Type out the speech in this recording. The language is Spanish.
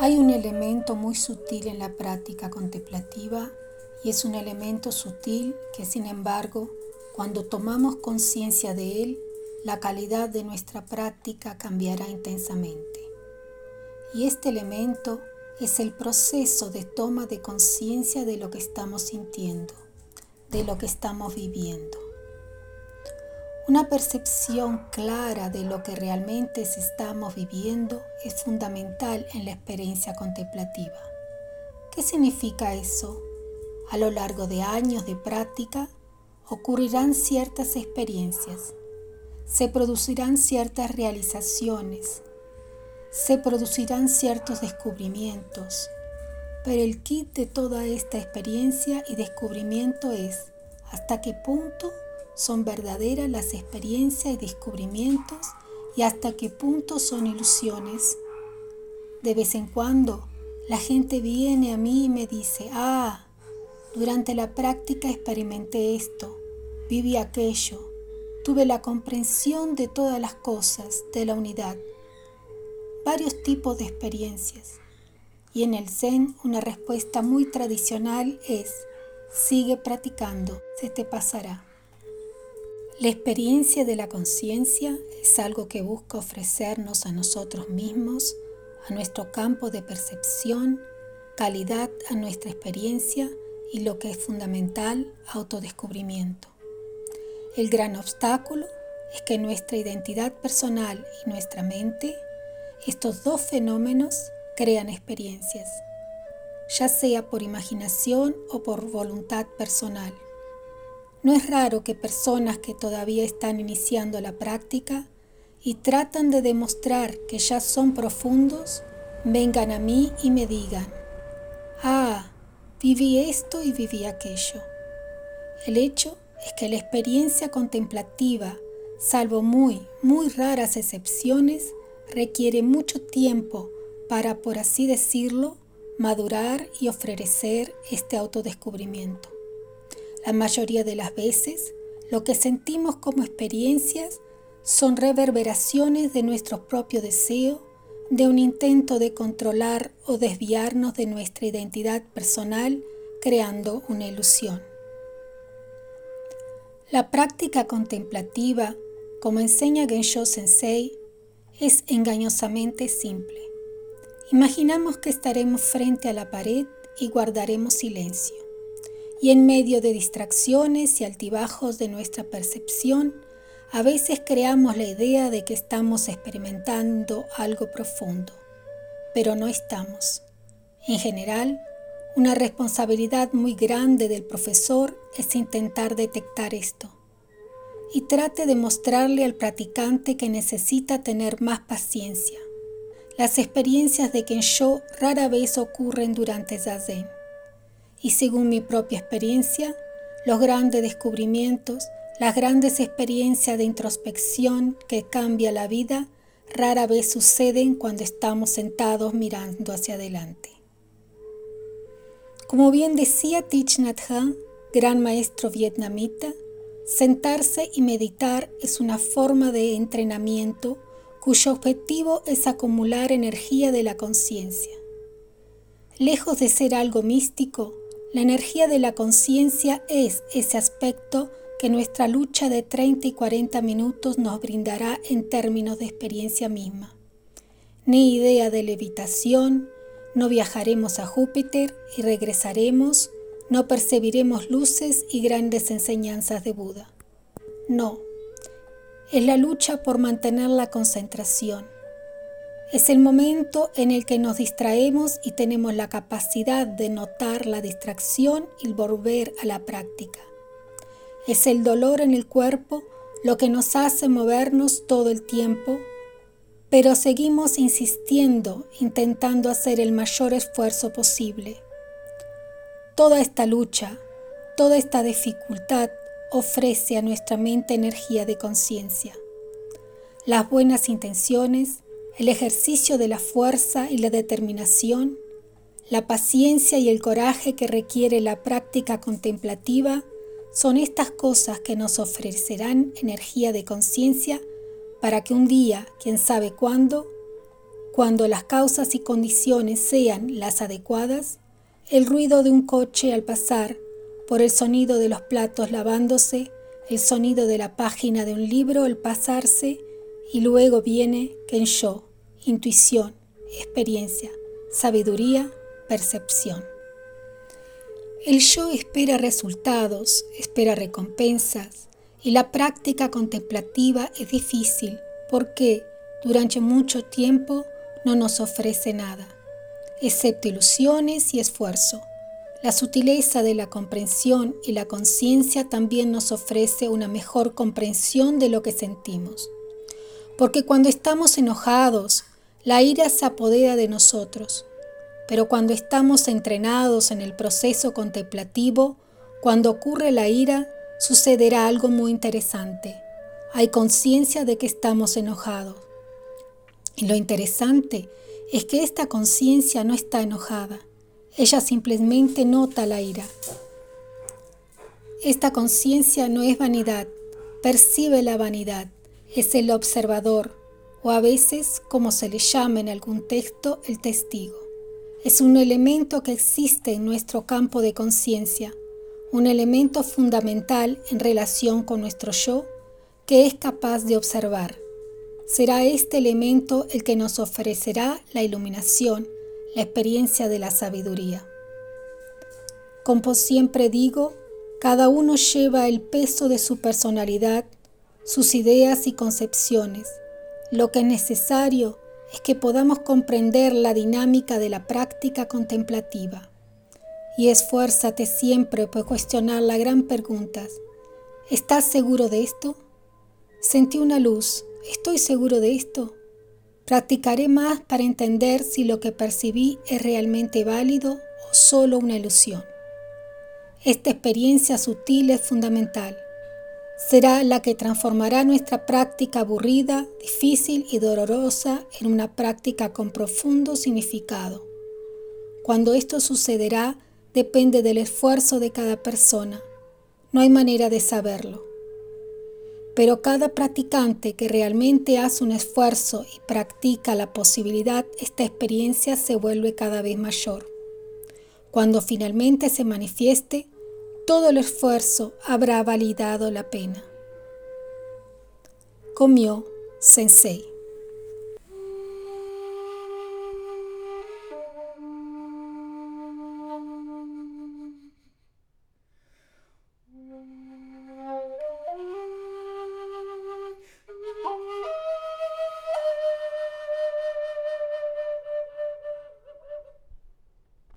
Hay un elemento muy sutil en la práctica contemplativa y es un elemento sutil que sin embargo, cuando tomamos conciencia de él, la calidad de nuestra práctica cambiará intensamente. Y este elemento es el proceso de toma de conciencia de lo que estamos sintiendo, de lo que estamos viviendo. Una percepción clara de lo que realmente estamos viviendo es fundamental en la experiencia contemplativa. ¿Qué significa eso? A lo largo de años de práctica ocurrirán ciertas experiencias, se producirán ciertas realizaciones, se producirán ciertos descubrimientos, pero el kit de toda esta experiencia y descubrimiento es hasta qué punto son verdaderas las experiencias y descubrimientos y hasta qué punto son ilusiones. De vez en cuando la gente viene a mí y me dice, ah, durante la práctica experimenté esto, viví aquello, tuve la comprensión de todas las cosas, de la unidad, varios tipos de experiencias. Y en el Zen una respuesta muy tradicional es, sigue practicando, se te pasará. La experiencia de la conciencia es algo que busca ofrecernos a nosotros mismos, a nuestro campo de percepción, calidad a nuestra experiencia y lo que es fundamental, autodescubrimiento. El gran obstáculo es que nuestra identidad personal y nuestra mente, estos dos fenómenos, crean experiencias, ya sea por imaginación o por voluntad personal. No es raro que personas que todavía están iniciando la práctica y tratan de demostrar que ya son profundos, vengan a mí y me digan, ah, viví esto y viví aquello. El hecho es que la experiencia contemplativa, salvo muy, muy raras excepciones, requiere mucho tiempo para, por así decirlo, madurar y ofrecer este autodescubrimiento. La mayoría de las veces, lo que sentimos como experiencias son reverberaciones de nuestro propio deseo, de un intento de controlar o desviarnos de nuestra identidad personal creando una ilusión. La práctica contemplativa, como enseña Gensho Sensei, es engañosamente simple. Imaginamos que estaremos frente a la pared y guardaremos silencio y en medio de distracciones y altibajos de nuestra percepción, a veces creamos la idea de que estamos experimentando algo profundo, pero no estamos. En general, una responsabilidad muy grande del profesor es intentar detectar esto y trate de mostrarle al practicante que necesita tener más paciencia. Las experiencias de Kensho rara vez ocurren durante Zazen y según mi propia experiencia, los grandes descubrimientos, las grandes experiencias de introspección que cambia la vida, rara vez suceden cuando estamos sentados mirando hacia adelante. Como bien decía Thich Nhat Hanh, gran maestro vietnamita, sentarse y meditar es una forma de entrenamiento cuyo objetivo es acumular energía de la conciencia. Lejos de ser algo místico, la energía de la conciencia es ese aspecto que nuestra lucha de 30 y 40 minutos nos brindará en términos de experiencia misma. Ni idea de levitación, no viajaremos a Júpiter y regresaremos, no percibiremos luces y grandes enseñanzas de Buda. No, es la lucha por mantener la concentración, es el momento en el que nos distraemos y tenemos la capacidad de notar la distracción y volver a la práctica. Es el dolor en el cuerpo lo que nos hace movernos todo el tiempo, pero seguimos insistiendo, intentando hacer el mayor esfuerzo posible. Toda esta lucha, toda esta dificultad ofrece a nuestra mente energía de conciencia. Las buenas intenciones, el ejercicio de la fuerza y la determinación, la paciencia y el coraje que requiere la práctica contemplativa son estas cosas que nos ofrecerán energía de conciencia para que un día, quién sabe cuándo, cuando las causas y condiciones sean las adecuadas, el ruido de un coche al pasar, por el sonido de los platos lavándose, el sonido de la página de un libro al pasarse, y luego viene Kensho, intuición, experiencia, sabiduría, percepción. El yo espera resultados, espera recompensas, y la práctica contemplativa es difícil porque durante mucho tiempo no nos ofrece nada, excepto ilusiones y esfuerzo. La sutileza de la comprensión y la conciencia también nos ofrece una mejor comprensión de lo que sentimos. Porque cuando estamos enojados, la ira se apodera de nosotros. Pero cuando estamos entrenados en el proceso contemplativo, cuando ocurre la ira, sucederá algo muy interesante. Hay conciencia de que estamos enojados. Y lo interesante es que esta conciencia no está enojada. Ella simplemente nota la ira. Esta conciencia no es vanidad, percibe la vanidad, es el observador, o a veces, como se le llama en algún texto, el testigo. Es un elemento que existe en nuestro campo de conciencia, un elemento fundamental en relación con nuestro yo que es capaz de observar. Será este elemento el que nos ofrecerá la iluminación, la experiencia de la sabiduría. Como siempre digo, cada uno lleva el peso de su personalidad, sus ideas y concepciones. Lo que es necesario es que podamos comprender la dinámica de la práctica contemplativa. Y esfuérzate siempre por cuestionar la gran pregunta. ¿Estás seguro de esto? Sentí una luz. ¿Estoy seguro de esto? Practicaré más para entender si lo que percibí es realmente válido o solo una ilusión. Esta experiencia sutil es fundamental. Será la que transformará nuestra práctica aburrida, difícil y dolorosa en una práctica con profundo significado. Cuando esto sucederá depende del esfuerzo de cada persona. No hay manera de saberlo. Pero cada practicante que realmente hace un esfuerzo y practica la posibilidad, esta experiencia se vuelve cada vez mayor. Cuando finalmente se manifieste, todo el esfuerzo habrá validado la pena. Comió Sensei.